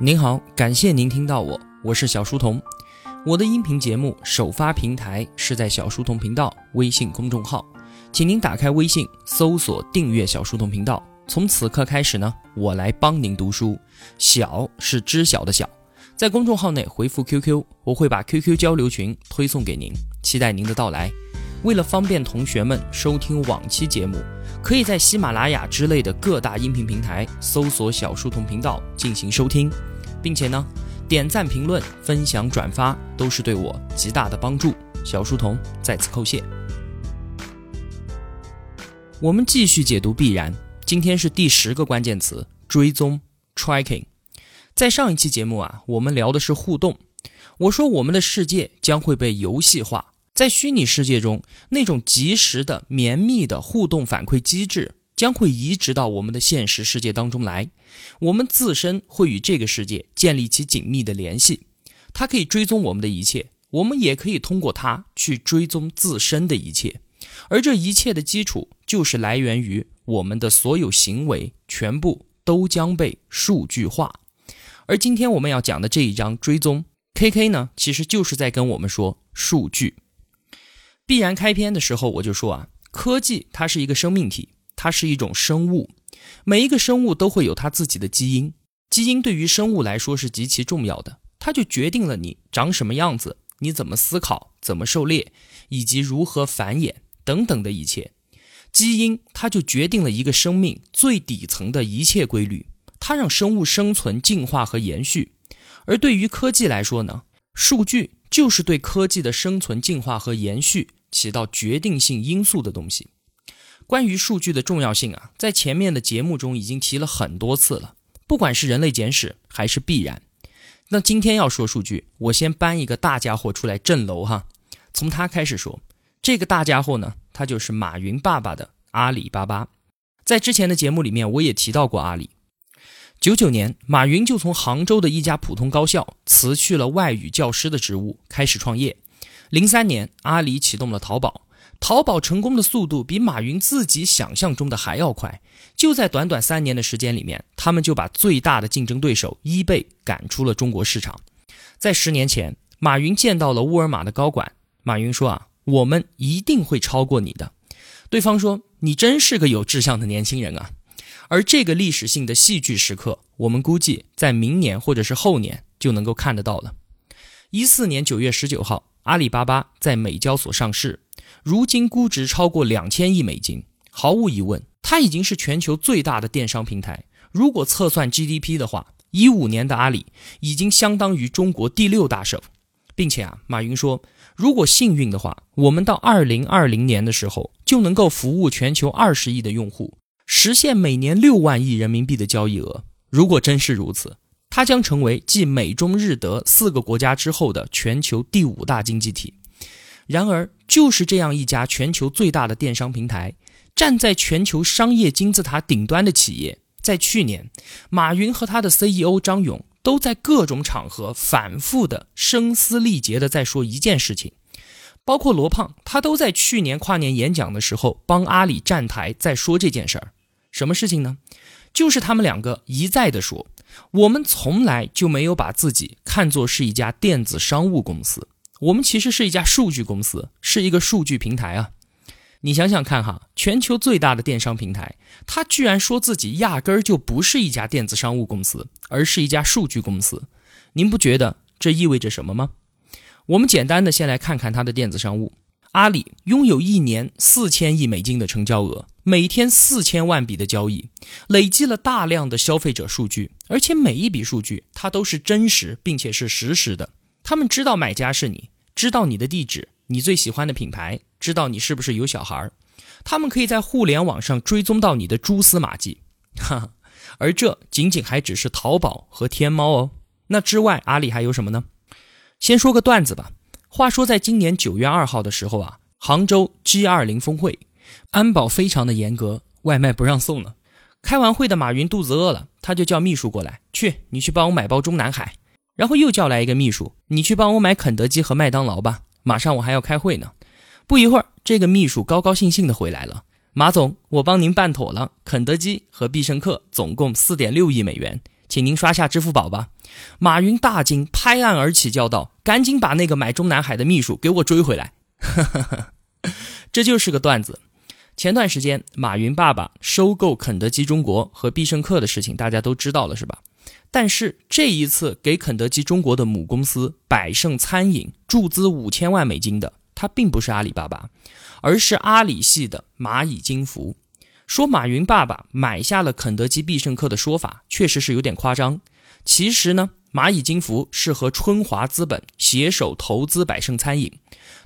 您好，感谢您听到我，我是小书童。我的音频节目首发平台是在小书童频道微信公众号，请您打开微信搜索订阅小书童频道。从此刻开始呢，我来帮您读书。小是知晓的小，在公众号内回复 QQ，我会把 QQ 交流群推送给您，期待您的到来。为了方便同学们收听往期节目，可以在喜马拉雅之类的各大音频平台搜索“小书童频道”进行收听，并且呢，点赞、评论、分享、转发都是对我极大的帮助。小书童在此叩谢。我们继续解读必然，今天是第十个关键词：追踪 （tracking）。在上一期节目啊，我们聊的是互动，我说我们的世界将会被游戏化。在虚拟世界中，那种及时的、绵密的互动反馈机制将会移植到我们的现实世界当中来。我们自身会与这个世界建立起紧密的联系，它可以追踪我们的一切，我们也可以通过它去追踪自身的一切。而这一切的基础就是来源于我们的所有行为，全部都将被数据化。而今天我们要讲的这一章追踪 KK 呢，其实就是在跟我们说数据。必然开篇的时候我就说啊，科技它是一个生命体，它是一种生物，每一个生物都会有它自己的基因，基因对于生物来说是极其重要的，它就决定了你长什么样子，你怎么思考，怎么狩猎，以及如何繁衍等等的一切。基因它就决定了一个生命最底层的一切规律，它让生物生存、进化和延续。而对于科技来说呢，数据就是对科技的生存、进化和延续。起到决定性因素的东西。关于数据的重要性啊，在前面的节目中已经提了很多次了。不管是人类简史还是必然，那今天要说数据，我先搬一个大家伙出来镇楼哈。从他开始说，这个大家伙呢，他就是马云爸爸的阿里巴巴。在之前的节目里面，我也提到过阿里。九九年，马云就从杭州的一家普通高校辞去了外语教师的职务，开始创业。零三年，阿里启动了淘宝，淘宝成功的速度比马云自己想象中的还要快。就在短短三年的时间里面，他们就把最大的竞争对手易贝赶出了中国市场。在十年前，马云见到了沃尔玛的高管，马云说：“啊，我们一定会超过你的。”对方说：“你真是个有志向的年轻人啊！”而这个历史性的戏剧时刻，我们估计在明年或者是后年就能够看得到了。一四年九月十九号。阿里巴巴在美交所上市，如今估值超过两千亿美金。毫无疑问，它已经是全球最大的电商平台。如果测算 GDP 的话，一五年的阿里已经相当于中国第六大省，并且啊，马云说，如果幸运的话，我们到二零二零年的时候就能够服务全球二十亿的用户，实现每年六万亿人民币的交易额。如果真是如此。它将成为继美中日德四个国家之后的全球第五大经济体。然而，就是这样一家全球最大的电商平台，站在全球商业金字塔顶端的企业，在去年，马云和他的 CEO 张勇都在各种场合反复的声嘶力竭的在说一件事情，包括罗胖，他都在去年跨年演讲的时候帮阿里站台，在说这件事儿。什么事情呢？就是他们两个一再的说。我们从来就没有把自己看作是一家电子商务公司，我们其实是一家数据公司，是一个数据平台啊！你想想看哈，全球最大的电商平台，他居然说自己压根儿就不是一家电子商务公司，而是一家数据公司，您不觉得这意味着什么吗？我们简单的先来看看它的电子商务。阿里拥有一年四千亿美金的成交额，每天四千万笔的交易，累积了大量的消费者数据，而且每一笔数据它都是真实并且是实时的。他们知道买家是你，知道你的地址，你最喜欢的品牌，知道你是不是有小孩他们可以在互联网上追踪到你的蛛丝马迹，哈哈。而这仅仅还只是淘宝和天猫哦。那之外，阿里还有什么呢？先说个段子吧。话说，在今年九月二号的时候啊，杭州 G 二零峰会，安保非常的严格，外卖不让送了。开完会的马云肚子饿了，他就叫秘书过来，去，你去帮我买包中南海。然后又叫来一个秘书，你去帮我买肯德基和麦当劳吧，马上我还要开会呢。不一会儿，这个秘书高高兴兴的回来了，马总，我帮您办妥了，肯德基和必胜客总共四点六亿美元，请您刷下支付宝吧。马云大惊，拍案而起，叫道：“赶紧把那个买中南海的秘书给我追回来！”哈 哈这就是个段子。前段时间，马云爸爸收购肯德基中国和必胜客的事情，大家都知道了是吧？但是这一次给肯德基中国的母公司百胜餐饮注资五千万美金的，它并不是阿里巴巴，而是阿里系的蚂蚁金服。说马云爸爸买下了肯德基、必胜客的说法，确实是有点夸张。其实呢，蚂蚁金服是和春华资本携手投资百胜餐饮，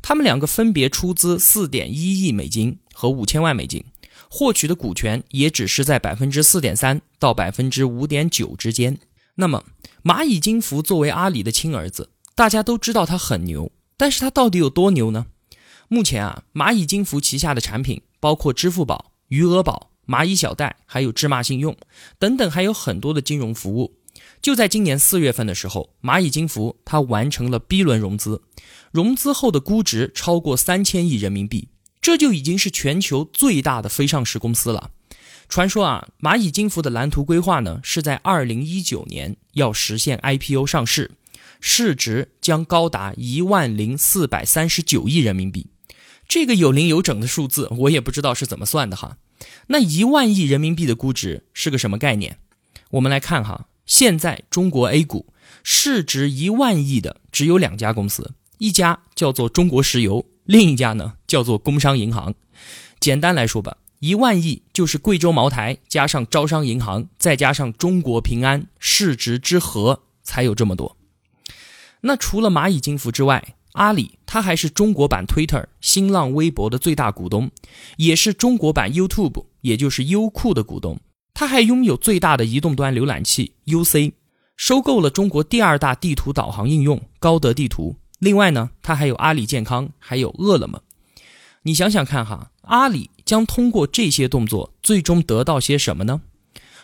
他们两个分别出资四点一亿美金和五千万美金，获取的股权也只是在百分之四点三到百分之五点九之间。那么，蚂蚁金服作为阿里的亲儿子，大家都知道他很牛，但是他到底有多牛呢？目前啊，蚂蚁金服旗下的产品包括支付宝。余额宝、蚂蚁小贷，还有芝麻信用等等，还有很多的金融服务。就在今年四月份的时候，蚂蚁金服它完成了 B 轮融资，融资后的估值超过三千亿人民币，这就已经是全球最大的非上市公司了。传说啊，蚂蚁金服的蓝图规划呢，是在二零一九年要实现 IPO 上市，市值将高达一万零四百三十九亿人民币。这个有零有整的数字，我也不知道是怎么算的哈。那一万亿人民币的估值是个什么概念？我们来看哈，现在中国 A 股市值一万亿的只有两家公司，一家叫做中国石油，另一家呢叫做工商银行。简单来说吧，一万亿就是贵州茅台加上招商银行再加上中国平安市值之和才有这么多。那除了蚂蚁金服之外，阿里，它还是中国版 Twitter、新浪微博的最大股东，也是中国版 YouTube，也就是优酷的股东。它还拥有最大的移动端浏览器 UC，收购了中国第二大地图导航应用高德地图。另外呢，它还有阿里健康，还有饿了么。你想想看哈，阿里将通过这些动作，最终得到些什么呢？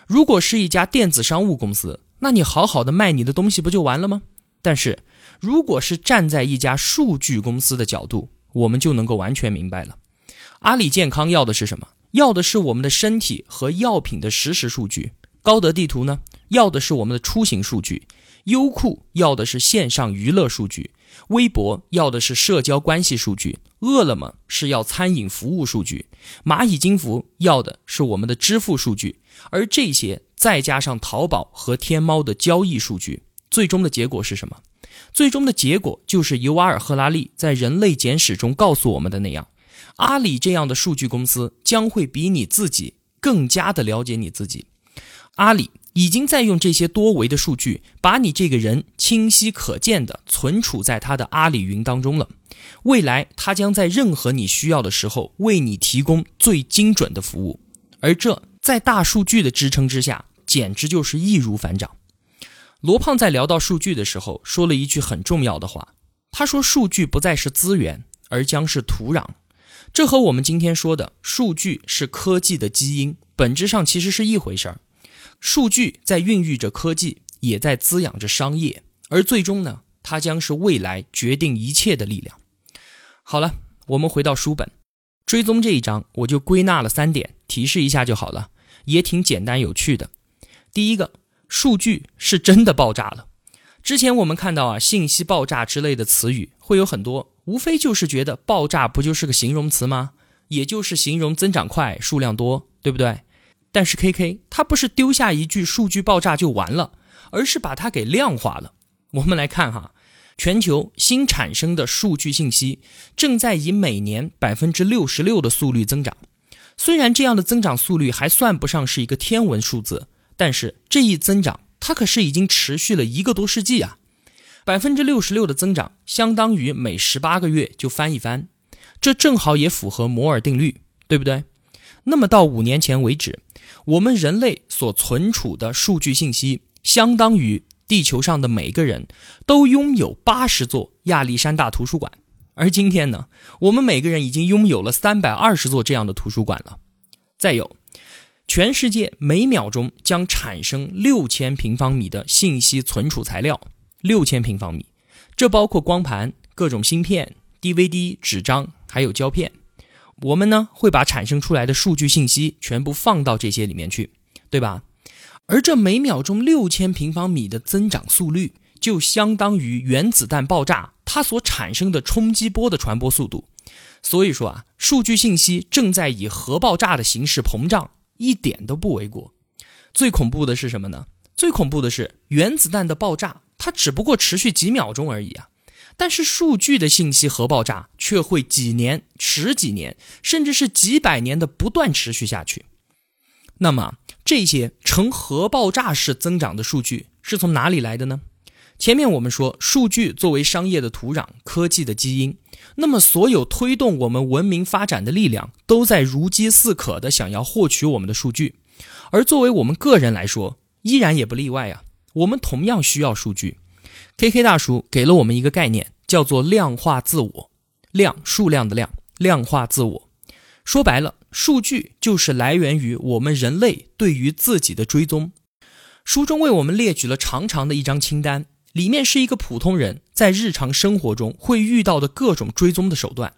如果是一家电子商务公司，那你好好的卖你的东西不就完了吗？但是。如果是站在一家数据公司的角度，我们就能够完全明白了。阿里健康要的是什么？要的是我们的身体和药品的实时数据。高德地图呢？要的是我们的出行数据。优酷要的是线上娱乐数据。微博要的是社交关系数据。饿了么是要餐饮服务数据。蚂蚁金服要的是我们的支付数据。而这些再加上淘宝和天猫的交易数据，最终的结果是什么？最终的结果就是尤瓦尔·赫拉利在《人类简史》中告诉我们的那样：阿里这样的数据公司将会比你自己更加的了解你自己。阿里已经在用这些多维的数据，把你这个人清晰可见的存储在他的阿里云当中了。未来，他将在任何你需要的时候为你提供最精准的服务，而这在大数据的支撑之下，简直就是易如反掌。罗胖在聊到数据的时候，说了一句很重要的话。他说：“数据不再是资源，而将是土壤。”这和我们今天说的数据是科技的基因，本质上其实是一回事儿。数据在孕育着科技，也在滋养着商业，而最终呢，它将是未来决定一切的力量。好了，我们回到书本，追踪这一章，我就归纳了三点，提示一下就好了，也挺简单有趣的。第一个。数据是真的爆炸了。之前我们看到啊，信息爆炸之类的词语会有很多，无非就是觉得爆炸不就是个形容词吗？也就是形容增长快、数量多，对不对？但是 KK 它不是丢下一句数据爆炸就完了，而是把它给量化了。我们来看哈，全球新产生的数据信息正在以每年百分之六十六的速率增长。虽然这样的增长速率还算不上是一个天文数字。但是这一增长，它可是已经持续了一个多世纪啊！百分之六十六的增长，相当于每十八个月就翻一番，这正好也符合摩尔定律，对不对？那么到五年前为止，我们人类所存储的数据信息，相当于地球上的每个人都拥有八十座亚历山大图书馆。而今天呢，我们每个人已经拥有了三百二十座这样的图书馆了。再有。全世界每秒钟将产生六千平方米的信息存储材料，六千平方米，这包括光盘、各种芯片、DVD、纸张，还有胶片。我们呢会把产生出来的数据信息全部放到这些里面去，对吧？而这每秒钟六千平方米的增长速率，就相当于原子弹爆炸它所产生的冲击波的传播速度。所以说啊，数据信息正在以核爆炸的形式膨胀，一点都不为过。最恐怖的是什么呢？最恐怖的是原子弹的爆炸，它只不过持续几秒钟而已啊。但是数据的信息核爆炸却会几年、十几年，甚至是几百年的不断持续下去。那么这些呈核爆炸式增长的数据是从哪里来的呢？前面我们说，数据作为商业的土壤、科技的基因，那么所有推动我们文明发展的力量都在如饥似渴的想要获取我们的数据，而作为我们个人来说，依然也不例外啊。我们同样需要数据。K K 大叔给了我们一个概念，叫做量化自我。量数量的量，量化自我。说白了，数据就是来源于我们人类对于自己的追踪。书中为我们列举了长长的一张清单，里面是一个普通人在日常生活中会遇到的各种追踪的手段，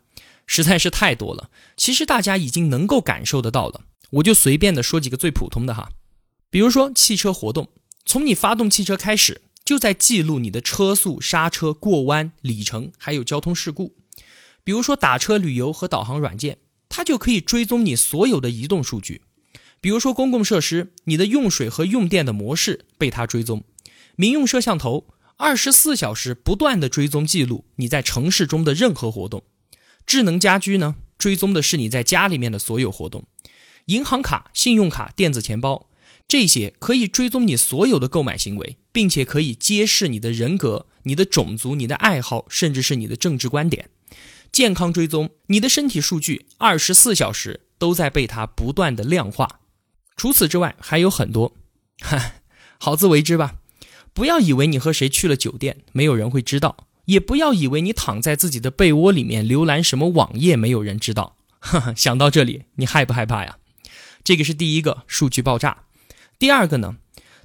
实在是太多了。其实大家已经能够感受得到了，我就随便的说几个最普通的哈，比如说汽车活动，从你发动汽车开始。就在记录你的车速、刹车、过弯、里程，还有交通事故。比如说打车、旅游和导航软件，它就可以追踪你所有的移动数据。比如说公共设施，你的用水和用电的模式被它追踪。民用摄像头二十四小时不断的追踪记录你在城市中的任何活动。智能家居呢，追踪的是你在家里面的所有活动。银行卡、信用卡、电子钱包。这些可以追踪你所有的购买行为，并且可以揭示你的人格、你的种族、你的爱好，甚至是你的政治观点。健康追踪，你的身体数据二十四小时都在被它不断的量化。除此之外还有很多，哈，好自为之吧。不要以为你和谁去了酒店，没有人会知道；也不要以为你躺在自己的被窝里面浏览什么网页，没有人知道。哈哈，想到这里，你害不害怕呀？这个是第一个数据爆炸。第二个呢，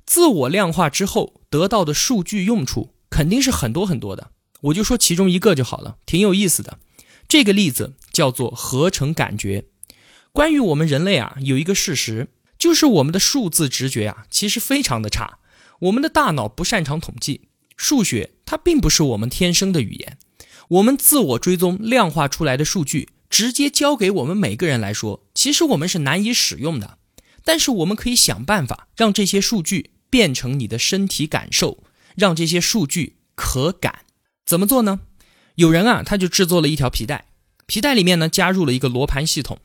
自我量化之后得到的数据用处肯定是很多很多的。我就说其中一个就好了，挺有意思的。这个例子叫做合成感觉。关于我们人类啊，有一个事实，就是我们的数字直觉啊，其实非常的差。我们的大脑不擅长统计，数学它并不是我们天生的语言。我们自我追踪量化出来的数据，直接交给我们每个人来说，其实我们是难以使用的。但是我们可以想办法让这些数据变成你的身体感受，让这些数据可感。怎么做呢？有人啊，他就制作了一条皮带，皮带里面呢加入了一个罗盘系统。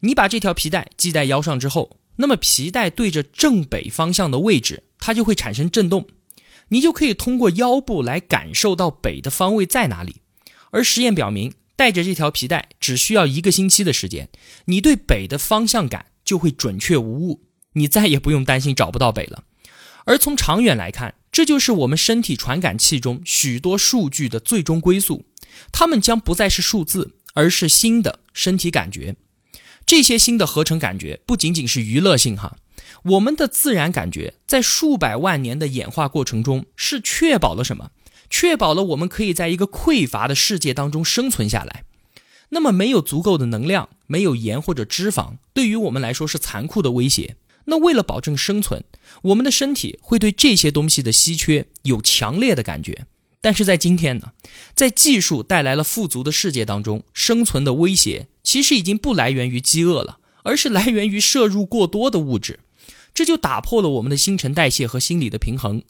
你把这条皮带系在腰上之后，那么皮带对着正北方向的位置，它就会产生震动，你就可以通过腰部来感受到北的方位在哪里。而实验表明，带着这条皮带只需要一个星期的时间，你对北的方向感。就会准确无误，你再也不用担心找不到北了。而从长远来看，这就是我们身体传感器中许多数据的最终归宿，它们将不再是数字，而是新的身体感觉。这些新的合成感觉不仅仅是娱乐性哈，我们的自然感觉在数百万年的演化过程中是确保了什么？确保了我们可以在一个匮乏的世界当中生存下来。那么没有足够的能量，没有盐或者脂肪，对于我们来说是残酷的威胁。那为了保证生存，我们的身体会对这些东西的稀缺有强烈的感觉。但是在今天呢，在技术带来了富足的世界当中，生存的威胁其实已经不来源于饥饿了，而是来源于摄入过多的物质。这就打破了我们的新陈代谢和心理的平衡，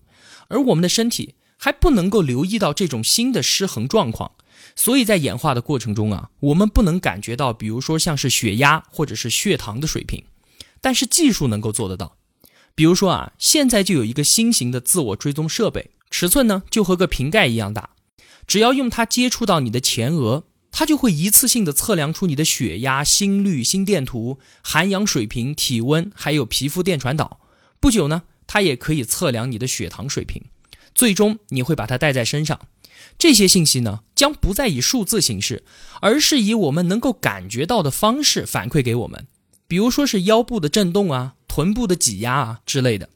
而我们的身体还不能够留意到这种新的失衡状况。所以在演化的过程中啊，我们不能感觉到，比如说像是血压或者是血糖的水平，但是技术能够做得到。比如说啊，现在就有一个新型的自我追踪设备，尺寸呢就和个瓶盖一样大，只要用它接触到你的前额，它就会一次性的测量出你的血压、心率、心电图、含氧水平、体温，还有皮肤电传导。不久呢，它也可以测量你的血糖水平，最终你会把它带在身上。这些信息呢，将不再以数字形式，而是以我们能够感觉到的方式反馈给我们，比如说是腰部的震动啊、臀部的挤压啊之类的。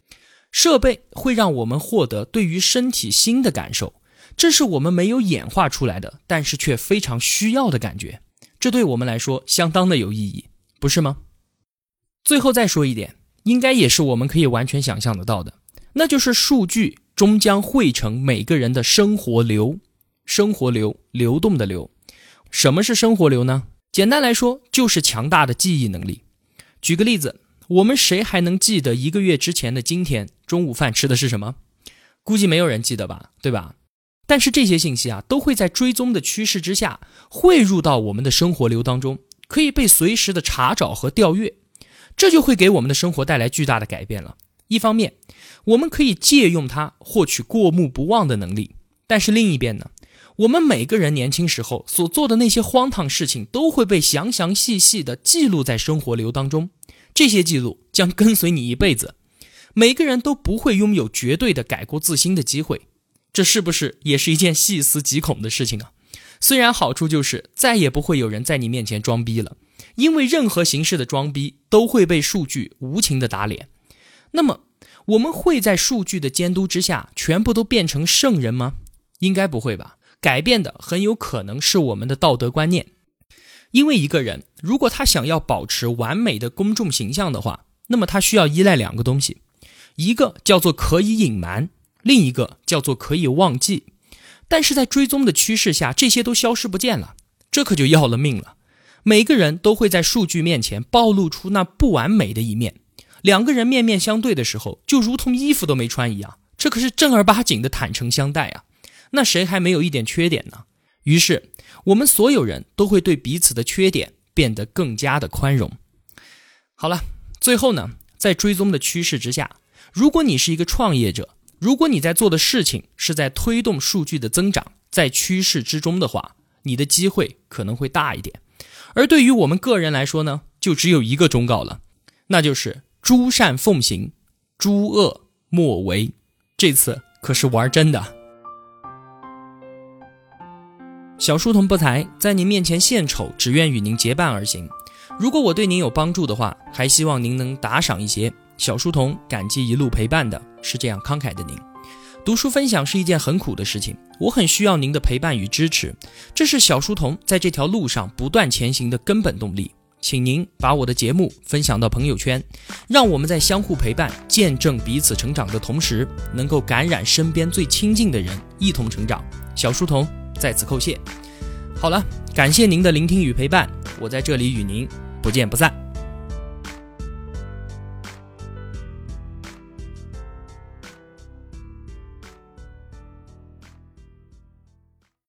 设备会让我们获得对于身体新的感受，这是我们没有演化出来的，但是却非常需要的感觉。这对我们来说相当的有意义，不是吗？最后再说一点，应该也是我们可以完全想象得到的，那就是数据终将汇成每个人的生活流，生活流，流动的流。什么是生活流呢？简单来说，就是强大的记忆能力。举个例子，我们谁还能记得一个月之前的今天中午饭吃的是什么？估计没有人记得吧，对吧？但是这些信息啊，都会在追踪的趋势之下汇入到我们的生活流当中，可以被随时的查找和调阅，这就会给我们的生活带来巨大的改变了。一方面，我们可以借用它获取过目不忘的能力，但是另一边呢，我们每个人年轻时候所做的那些荒唐事情，都会被详详细细的记录在生活流当中，这些记录将跟随你一辈子，每个人都不会拥有绝对的改过自新的机会。这是不是也是一件细思极恐的事情啊？虽然好处就是再也不会有人在你面前装逼了，因为任何形式的装逼都会被数据无情的打脸。那么，我们会在数据的监督之下全部都变成圣人吗？应该不会吧。改变的很有可能是我们的道德观念，因为一个人如果他想要保持完美的公众形象的话，那么他需要依赖两个东西，一个叫做可以隐瞒。另一个叫做可以忘记，但是在追踪的趋势下，这些都消失不见了，这可就要了命了。每个人都会在数据面前暴露出那不完美的一面，两个人面面相对的时候，就如同衣服都没穿一样，这可是正儿八经的坦诚相待啊。那谁还没有一点缺点呢？于是我们所有人都会对彼此的缺点变得更加的宽容。好了，最后呢，在追踪的趋势之下，如果你是一个创业者，如果你在做的事情是在推动数据的增长，在趋势之中的话，你的机会可能会大一点。而对于我们个人来说呢，就只有一个忠告了，那就是诸善奉行，诸恶莫为。这次可是玩真的。小书童不才，在您面前献丑，只愿与您结伴而行。如果我对您有帮助的话，还希望您能打赏一些。小书童感激一路陪伴的是这样慷慨的您。读书分享是一件很苦的事情，我很需要您的陪伴与支持，这是小书童在这条路上不断前行的根本动力。请您把我的节目分享到朋友圈，让我们在相互陪伴、见证彼此成长的同时，能够感染身边最亲近的人，一同成长。小书童在此叩谢。好了，感谢您的聆听与陪伴，我在这里与您不见不散。